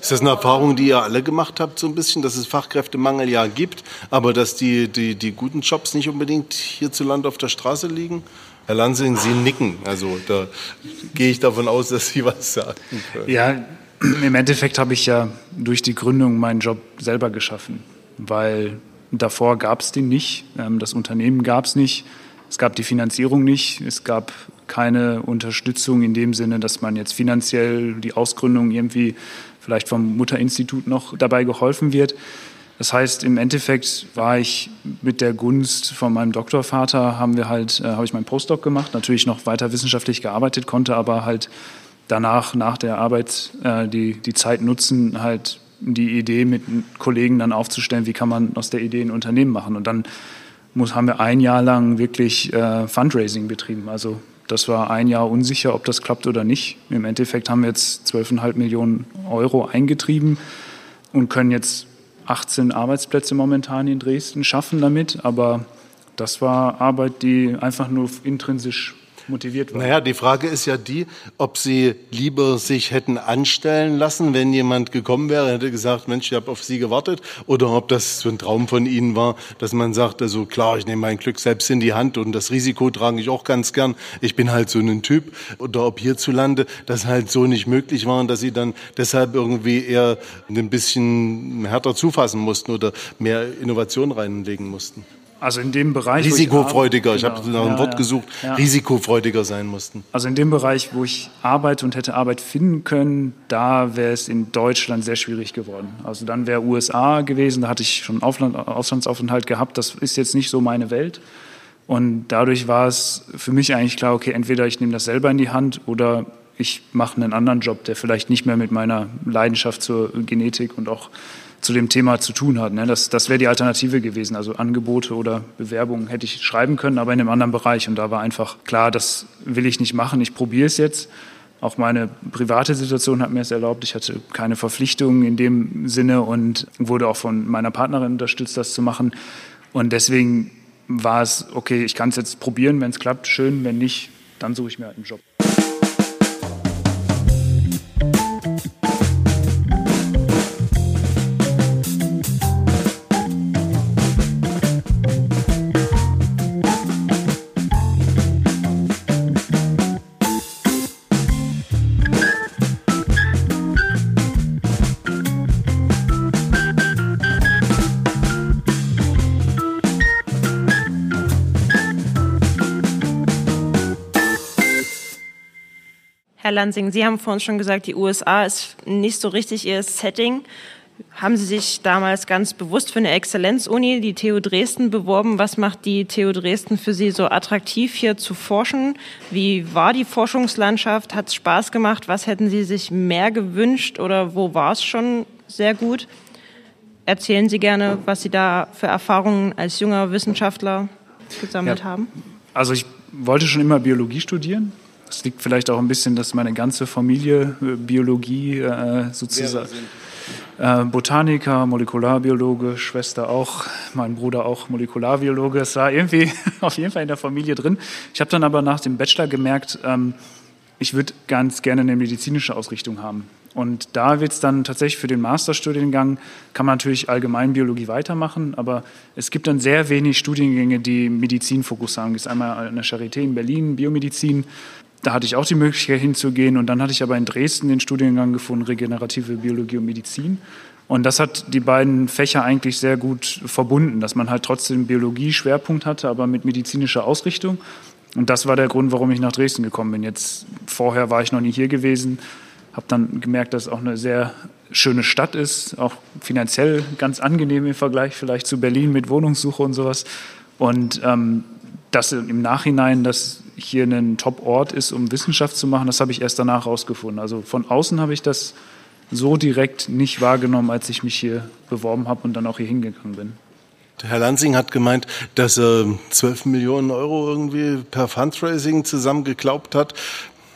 Ist das eine Erfahrung, die ihr alle gemacht habt, so ein bisschen, dass es Fachkräftemangel ja gibt, aber dass die, die, die guten Jobs nicht unbedingt hierzulande auf der Straße liegen? Herr Lansing, Sie nicken. Also da gehe ich davon aus, dass Sie was sagen können. Ja, im Endeffekt habe ich ja durch die Gründung meinen Job selber geschaffen, weil davor gab es den nicht, ähm, das Unternehmen gab es nicht, es gab die Finanzierung nicht, es gab keine Unterstützung in dem Sinne, dass man jetzt finanziell die Ausgründung irgendwie vielleicht vom Mutterinstitut noch dabei geholfen wird. Das heißt, im Endeffekt war ich mit der Gunst von meinem Doktorvater, haben wir halt, äh, habe ich meinen Postdoc gemacht, natürlich noch weiter wissenschaftlich gearbeitet, konnte aber halt danach, nach der Arbeit, äh, die, die Zeit nutzen, halt die Idee mit Kollegen dann aufzustellen, wie kann man aus der Idee ein Unternehmen machen. Und dann muss, haben wir ein Jahr lang wirklich äh, Fundraising betrieben, also das war ein Jahr unsicher, ob das klappt oder nicht. Im Endeffekt haben wir jetzt 12,5 Millionen Euro eingetrieben und können jetzt 18 Arbeitsplätze momentan in Dresden schaffen damit. Aber das war Arbeit, die einfach nur intrinsisch motiviert war. Naja, die Frage ist ja die, ob Sie lieber sich hätten anstellen lassen, wenn jemand gekommen wäre, hätte gesagt, Mensch, ich habe auf Sie gewartet, oder ob das so ein Traum von Ihnen war, dass man sagt, also klar, ich nehme mein Glück selbst in die Hand und das Risiko trage ich auch ganz gern. Ich bin halt so ein Typ. Oder ob hierzulande das halt so nicht möglich war und dass Sie dann deshalb irgendwie eher ein bisschen härter zufassen mussten oder mehr Innovation reinlegen mussten. Also in dem Bereich. Risikofreudiger, ich, ich habe genau, nach einem ja, Wort ja, gesucht, ja. risikofreudiger sein mussten. Also in dem Bereich, wo ich arbeite und hätte Arbeit finden können, da wäre es in Deutschland sehr schwierig geworden. Also dann wäre USA gewesen, da hatte ich schon Aufland, Auslandsaufenthalt gehabt, das ist jetzt nicht so meine Welt. Und dadurch war es für mich eigentlich klar, okay, entweder ich nehme das selber in die Hand oder ich mache einen anderen Job, der vielleicht nicht mehr mit meiner Leidenschaft zur Genetik und auch zu dem Thema zu tun hat. Ne? Das, das wäre die Alternative gewesen. Also Angebote oder Bewerbungen hätte ich schreiben können, aber in einem anderen Bereich. Und da war einfach klar, das will ich nicht machen. Ich probiere es jetzt. Auch meine private Situation hat mir es erlaubt. Ich hatte keine Verpflichtungen in dem Sinne und wurde auch von meiner Partnerin unterstützt, das zu machen. Und deswegen war es, okay, ich kann es jetzt probieren, wenn es klappt, schön. Wenn nicht, dann suche ich mir halt einen Job. Herr Lansing, Sie haben vorhin schon gesagt, die USA ist nicht so richtig Ihr Setting. Haben Sie sich damals ganz bewusst für eine Exzellenzuni, die TU Dresden, beworben? Was macht die TU Dresden für Sie so attraktiv, hier zu forschen? Wie war die Forschungslandschaft? Hat es Spaß gemacht? Was hätten Sie sich mehr gewünscht oder wo war es schon sehr gut? Erzählen Sie gerne, was Sie da für Erfahrungen als junger Wissenschaftler gesammelt ja, haben. Also ich wollte schon immer Biologie studieren es liegt vielleicht auch ein bisschen, dass meine ganze Familie äh, Biologie äh, sozusagen. Äh, Botaniker, Molekularbiologe, Schwester auch, mein Bruder auch Molekularbiologe. Es war irgendwie auf jeden Fall in der Familie drin. Ich habe dann aber nach dem Bachelor gemerkt, ähm, ich würde ganz gerne eine medizinische Ausrichtung haben. Und da wird es dann tatsächlich für den Masterstudiengang, kann man natürlich Allgemeinbiologie weitermachen, aber es gibt dann sehr wenig Studiengänge, die Medizinfokus haben. Es ist einmal eine Charité in Berlin, Biomedizin, da hatte ich auch die Möglichkeit hinzugehen und dann hatte ich aber in Dresden den Studiengang gefunden, regenerative Biologie und Medizin. Und das hat die beiden Fächer eigentlich sehr gut verbunden, dass man halt trotzdem Biologie-Schwerpunkt hatte, aber mit medizinischer Ausrichtung. Und das war der Grund, warum ich nach Dresden gekommen bin. Jetzt vorher war ich noch nie hier gewesen, habe dann gemerkt, dass es auch eine sehr schöne Stadt ist, auch finanziell ganz angenehm im Vergleich vielleicht zu Berlin mit Wohnungssuche und sowas. Und ähm, das im Nachhinein, dass hier ein Top-Ort ist, um Wissenschaft zu machen, das habe ich erst danach herausgefunden. Also von außen habe ich das so direkt nicht wahrgenommen, als ich mich hier beworben habe und dann auch hier hingegangen bin. Herr Lansing hat gemeint, dass er 12 Millionen Euro irgendwie per Fundraising zusammengeklaubt hat.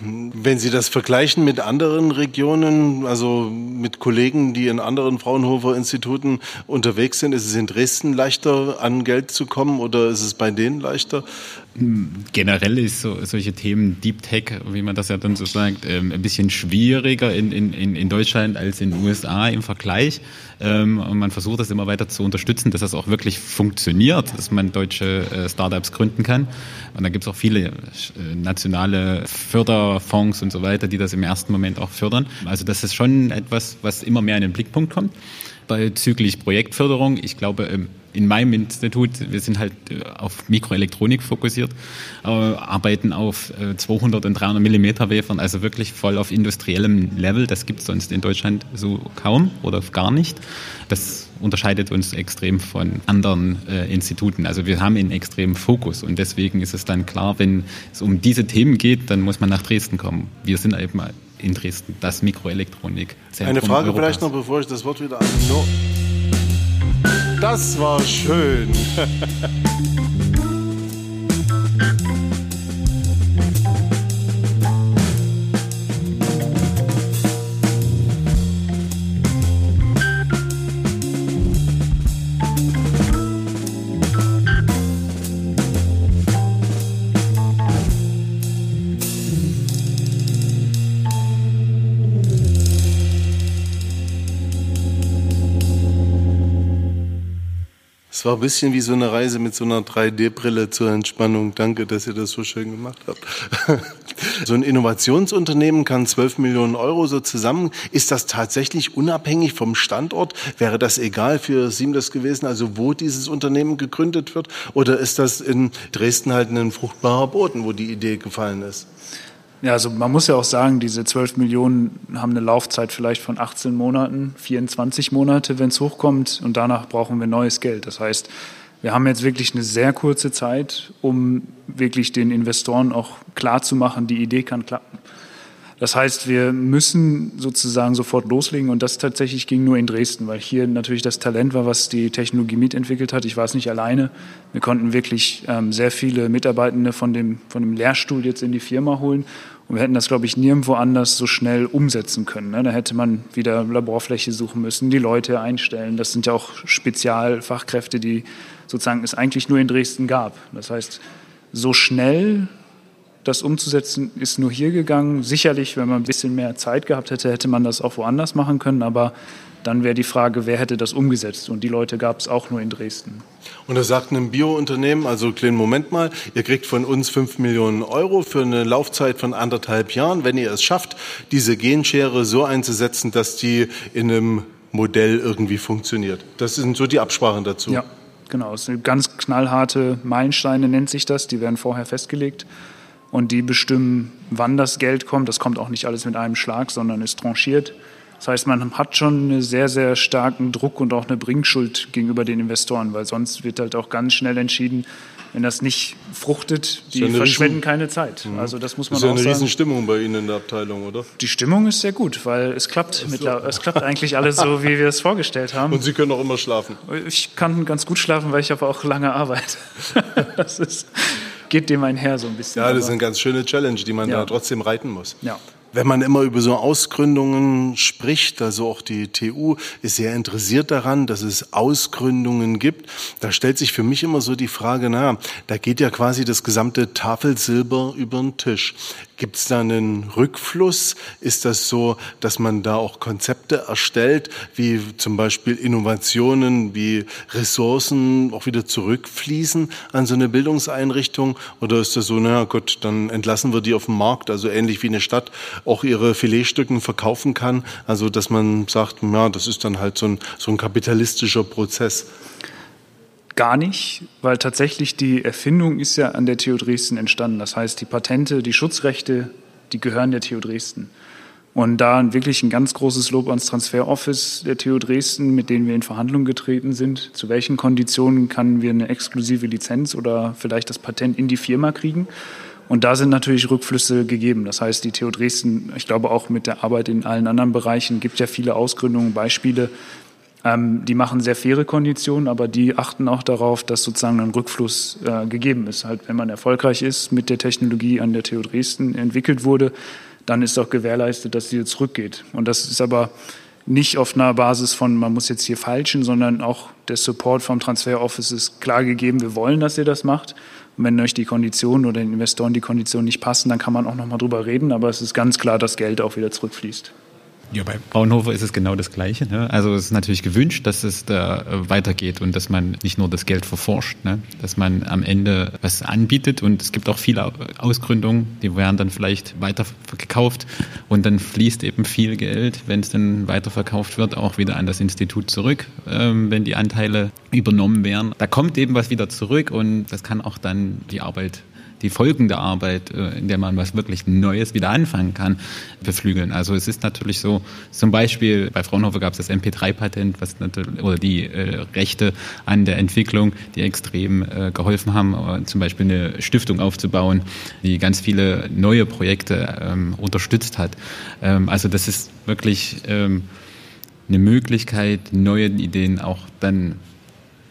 Wenn Sie das vergleichen mit anderen Regionen, also mit Kollegen, die in anderen Fraunhofer-Instituten unterwegs sind, ist es in Dresden leichter, an Geld zu kommen oder ist es bei denen leichter? Generell ist so, solche Themen Deep Tech, wie man das ja dann so sagt, ähm, ein bisschen schwieriger in, in, in Deutschland als in den USA im Vergleich. Ähm, und man versucht das immer weiter zu unterstützen, dass das auch wirklich funktioniert, dass man deutsche äh, Startups gründen kann. Und da gibt es auch viele äh, nationale Förderfonds und so weiter, die das im ersten Moment auch fördern. Also das ist schon etwas, was immer mehr in den Blickpunkt kommt. Bezüglich Projektförderung, ich glaube, ähm, in meinem Institut, wir sind halt äh, auf Mikroelektronik fokussiert, äh, arbeiten auf 200 und 300 Millimeter Wafern, also wirklich voll auf industriellem Level. Das gibt es sonst in Deutschland so kaum oder gar nicht. Das unterscheidet uns extrem von anderen äh, Instituten. Also wir haben einen extremen Fokus und deswegen ist es dann klar, wenn es um diese Themen geht, dann muss man nach Dresden kommen. Wir sind eben in Dresden, das Mikroelektronik. Eine Frage Europas. vielleicht noch, bevor ich das Wort wieder annehme. Das war schön. Es war ein bisschen wie so eine Reise mit so einer 3D-Brille zur Entspannung. Danke, dass ihr das so schön gemacht habt. so ein Innovationsunternehmen kann 12 Millionen Euro so zusammen. Ist das tatsächlich unabhängig vom Standort? Wäre das egal für Siemens gewesen, also wo dieses Unternehmen gegründet wird? Oder ist das in Dresden halt ein fruchtbarer Boden, wo die Idee gefallen ist? Ja, also man muss ja auch sagen, diese 12 Millionen haben eine Laufzeit vielleicht von 18 Monaten, 24 Monate, wenn es hochkommt. Und danach brauchen wir neues Geld. Das heißt, wir haben jetzt wirklich eine sehr kurze Zeit, um wirklich den Investoren auch klarzumachen, die Idee kann klappen. Das heißt, wir müssen sozusagen sofort loslegen und das tatsächlich ging nur in Dresden, weil hier natürlich das Talent war, was die Technologie mitentwickelt hat. Ich war es nicht alleine. Wir konnten wirklich ähm, sehr viele Mitarbeitende von dem, von dem Lehrstuhl jetzt in die Firma holen und wir hätten das, glaube ich, nirgendwo anders so schnell umsetzen können. Ne? Da hätte man wieder Laborfläche suchen müssen, die Leute einstellen. Das sind ja auch Spezialfachkräfte, die sozusagen es eigentlich nur in Dresden gab. Das heißt, so schnell das umzusetzen, ist nur hier gegangen. Sicherlich, wenn man ein bisschen mehr Zeit gehabt hätte, hätte man das auch woanders machen können. Aber dann wäre die Frage, wer hätte das umgesetzt? Und die Leute gab es auch nur in Dresden. Und da sagt ein Biounternehmen, also kleinen Moment mal, ihr kriegt von uns 5 Millionen Euro für eine Laufzeit von anderthalb Jahren, wenn ihr es schafft, diese Genschere so einzusetzen, dass die in einem Modell irgendwie funktioniert. Das sind so die Absprachen dazu. Ja, genau. Es sind ganz knallharte Meilensteine, nennt sich das. Die werden vorher festgelegt und die bestimmen, wann das Geld kommt. Das kommt auch nicht alles mit einem Schlag, sondern ist tranchiert. Das heißt, man hat schon einen sehr, sehr starken Druck und auch eine Bringschuld gegenüber den Investoren, weil sonst wird halt auch ganz schnell entschieden, wenn das nicht fruchtet, die ja verschwenden Riesen, keine Zeit. Mhm. Also das muss man ist ja auch eine sagen. Riesenstimmung bei Ihnen in der Abteilung, oder? Die Stimmung ist sehr gut, weil es klappt. So. Es klappt eigentlich alles so, wie wir es vorgestellt haben. Und Sie können auch immer schlafen. Ich kann ganz gut schlafen, weil ich aber auch lange arbeite. das ist, geht dem einher so ein bisschen. Ja, das ist eine ganz schöne Challenge, die man ja. da trotzdem reiten muss. Ja. Wenn man immer über so Ausgründungen spricht, also auch die TU ist sehr interessiert daran, dass es Ausgründungen gibt, da stellt sich für mich immer so die Frage, na, da geht ja quasi das gesamte Tafelsilber über den Tisch. Gibt es da einen Rückfluss? Ist das so, dass man da auch Konzepte erstellt, wie zum Beispiel Innovationen, wie Ressourcen auch wieder zurückfließen an so eine Bildungseinrichtung? Oder ist das so, na gut, dann entlassen wir die auf den Markt, also ähnlich wie eine Stadt auch ihre Filetstücken verkaufen kann? Also dass man sagt, ja, das ist dann halt so ein, so ein kapitalistischer Prozess. Gar nicht, weil tatsächlich die Erfindung ist ja an der TU Dresden entstanden. Das heißt, die Patente, die Schutzrechte, die gehören der TU Dresden. Und da wirklich ein ganz großes Lob ans Transfer Office der TU Dresden, mit denen wir in Verhandlungen getreten sind. Zu welchen Konditionen können wir eine exklusive Lizenz oder vielleicht das Patent in die Firma kriegen? Und da sind natürlich Rückflüsse gegeben. Das heißt, die TU Dresden, ich glaube auch mit der Arbeit in allen anderen Bereichen, gibt ja viele Ausgründungen, Beispiele, ähm, die machen sehr faire Konditionen, aber die achten auch darauf, dass sozusagen ein Rückfluss äh, gegeben ist. Halt, wenn man erfolgreich ist mit der Technologie an der TU Dresden entwickelt wurde, dann ist auch gewährleistet, dass sie zurückgeht. Und das ist aber nicht auf einer Basis von, man muss jetzt hier falschen, sondern auch der Support vom Transfer Office ist klar gegeben, wir wollen, dass ihr das macht. Und wenn euch die Konditionen oder den Investoren die Konditionen nicht passen, dann kann man auch noch mal drüber reden, aber es ist ganz klar, dass Geld auch wieder zurückfließt. Ja, bei Fraunhofer ist es genau das Gleiche. Ne? Also es ist natürlich gewünscht, dass es da äh, weitergeht und dass man nicht nur das Geld verforscht, ne? dass man am Ende was anbietet und es gibt auch viele Ausgründungen, die werden dann vielleicht weitergekauft und dann fließt eben viel Geld, wenn es dann weiterverkauft wird, auch wieder an das Institut zurück, ähm, wenn die Anteile übernommen werden. Da kommt eben was wieder zurück und das kann auch dann die Arbeit die folgende Arbeit, äh, in der man was wirklich Neues wieder anfangen kann, beflügeln. Also es ist natürlich so, zum Beispiel bei Fraunhofer gab es das MP3-Patent, was natürlich, oder die äh, Rechte an der Entwicklung, die extrem äh, geholfen haben, äh, zum Beispiel eine Stiftung aufzubauen, die ganz viele neue Projekte ähm, unterstützt hat. Ähm, also das ist wirklich ähm, eine Möglichkeit, neue Ideen auch dann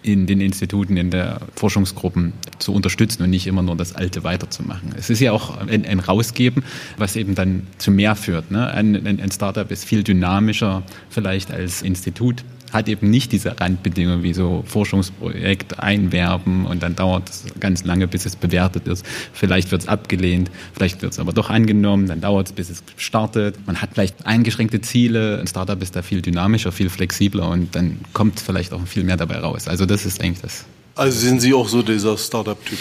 in den Instituten, in der Forschungsgruppen zu unterstützen und nicht immer nur das Alte weiterzumachen. Es ist ja auch ein, ein Rausgeben, was eben dann zu mehr führt. Ne? Ein, ein, Startup ist viel dynamischer vielleicht als Institut. Hat eben nicht diese Randbedingungen wie so Forschungsprojekt einwerben und dann dauert es ganz lange, bis es bewertet ist. Vielleicht wird es abgelehnt, vielleicht wird es aber doch angenommen, dann dauert es, bis es startet. Man hat vielleicht eingeschränkte Ziele. Ein Startup ist da viel dynamischer, viel flexibler und dann kommt vielleicht auch viel mehr dabei raus. Also das ist eigentlich das. Also sind Sie auch so dieser Startup-Typ?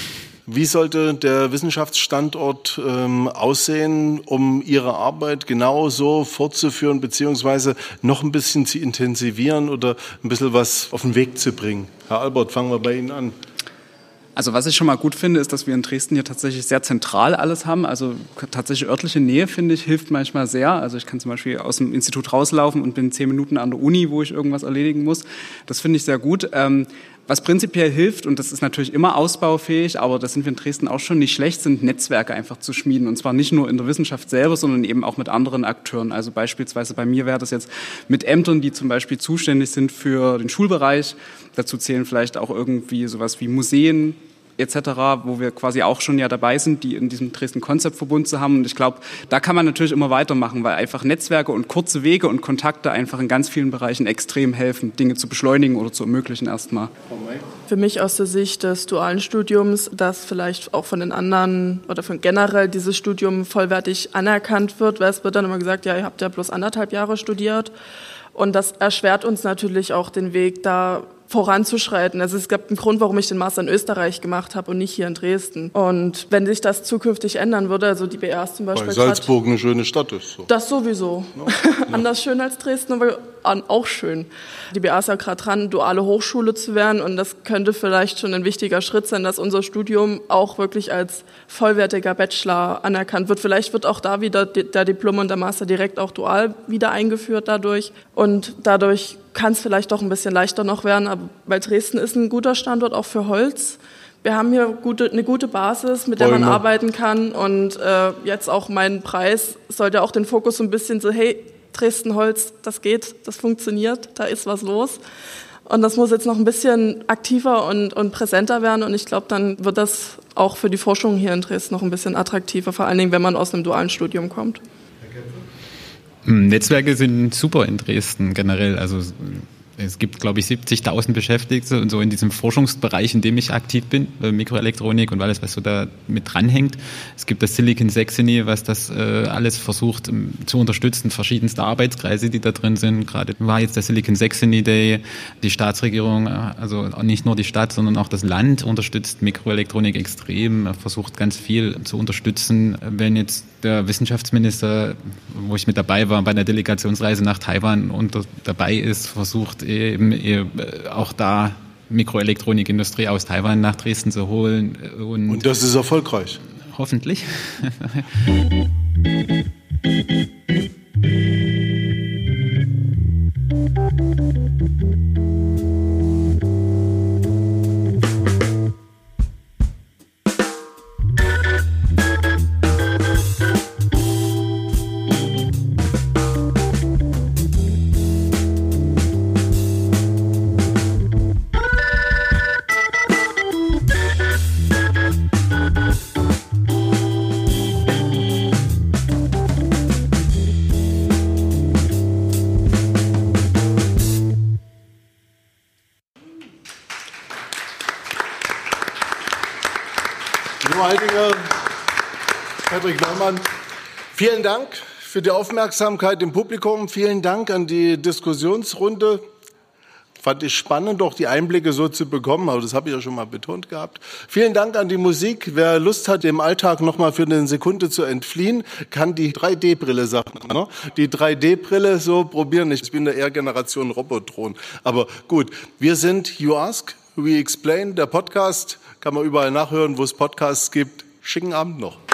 Wie sollte der Wissenschaftsstandort ähm, aussehen, um Ihre Arbeit genau so fortzuführen, beziehungsweise noch ein bisschen zu intensivieren oder ein bisschen was auf den Weg zu bringen? Herr Albert, fangen wir bei Ihnen an. Also was ich schon mal gut finde, ist, dass wir in Dresden hier tatsächlich sehr zentral alles haben. Also tatsächlich örtliche Nähe, finde ich, hilft manchmal sehr. Also ich kann zum Beispiel aus dem Institut rauslaufen und bin zehn Minuten an der Uni, wo ich irgendwas erledigen muss. Das finde ich sehr gut. Was prinzipiell hilft, und das ist natürlich immer ausbaufähig, aber das sind wir in Dresden auch schon nicht schlecht, sind Netzwerke einfach zu schmieden. Und zwar nicht nur in der Wissenschaft selber, sondern eben auch mit anderen Akteuren. Also beispielsweise bei mir wäre das jetzt mit Ämtern, die zum Beispiel zuständig sind für den Schulbereich. Dazu zählen vielleicht auch irgendwie sowas wie Museen, etc., wo wir quasi auch schon ja dabei sind, die in diesem Dresden-Konzeptverbund zu haben. Und ich glaube, da kann man natürlich immer weitermachen, weil einfach Netzwerke und kurze Wege und Kontakte einfach in ganz vielen Bereichen extrem helfen, Dinge zu beschleunigen oder zu ermöglichen erstmal. Für mich aus der Sicht des dualen Studiums, dass vielleicht auch von den anderen oder von generell dieses Studium vollwertig anerkannt wird, weil es wird dann immer gesagt, ja, ihr habt ja bloß anderthalb Jahre studiert. Und das erschwert uns natürlich auch den Weg, da voranzuschreiten. Also es gab einen Grund, warum ich den Master in Österreich gemacht habe und nicht hier in Dresden. Und wenn sich das zukünftig ändern würde, also die BRs zum Beispiel. Weil Salzburg eine schöne Stadt ist. So. Das sowieso. Ja. Anders schön als Dresden, aber auch schön. Die BA ist ja gerade dran, duale Hochschule zu werden und das könnte vielleicht schon ein wichtiger Schritt sein, dass unser Studium auch wirklich als vollwertiger Bachelor anerkannt wird. Vielleicht wird auch da wieder der Diplom und der Master direkt auch dual wieder eingeführt dadurch und dadurch kann es vielleicht doch ein bisschen leichter noch werden, aber weil Dresden ist ein guter Standort auch für Holz. Wir haben hier gute, eine gute Basis, mit der Bäume. man arbeiten kann und äh, jetzt auch mein Preis sollte auch den Fokus so ein bisschen so, hey, Dresden-Holz, das geht, das funktioniert, da ist was los. Und das muss jetzt noch ein bisschen aktiver und, und präsenter werden. Und ich glaube, dann wird das auch für die Forschung hier in Dresden noch ein bisschen attraktiver, vor allen Dingen, wenn man aus einem dualen Studium kommt. Netzwerke sind super in Dresden generell. Also es gibt, glaube ich, 70.000 Beschäftigte und so in diesem Forschungsbereich, in dem ich aktiv bin, äh, Mikroelektronik und alles, was so da mit dranhängt. Es gibt das Silicon Saxony, was das äh, alles versucht um, zu unterstützen, verschiedenste Arbeitskreise, die da drin sind. Gerade war jetzt der Silicon Saxony Day. Die Staatsregierung, äh, also nicht nur die Stadt, sondern auch das Land unterstützt Mikroelektronik extrem, versucht ganz viel zu unterstützen. Wenn jetzt der Wissenschaftsminister, wo ich mit dabei war, bei einer Delegationsreise nach Taiwan und dabei ist, versucht eben, eben auch da Mikroelektronikindustrie aus Taiwan nach Dresden zu holen. Und, und das ist erfolgreich. Hoffentlich. Vielen Dank für die Aufmerksamkeit im Publikum. Vielen Dank an die Diskussionsrunde. Fand ich spannend, doch die Einblicke so zu bekommen, aber das habe ich ja schon mal betont gehabt. Vielen Dank an die Musik. Wer Lust hat, dem Alltag noch mal für eine Sekunde zu entfliehen, kann die 3D-Brille sagen. Ne? Die 3D-Brille so probieren. Ich bin der eher Generation Robotron. Aber gut, wir sind You Ask, We Explain, der Podcast. Kann man überall nachhören, wo es Podcasts gibt. Schicken Abend noch.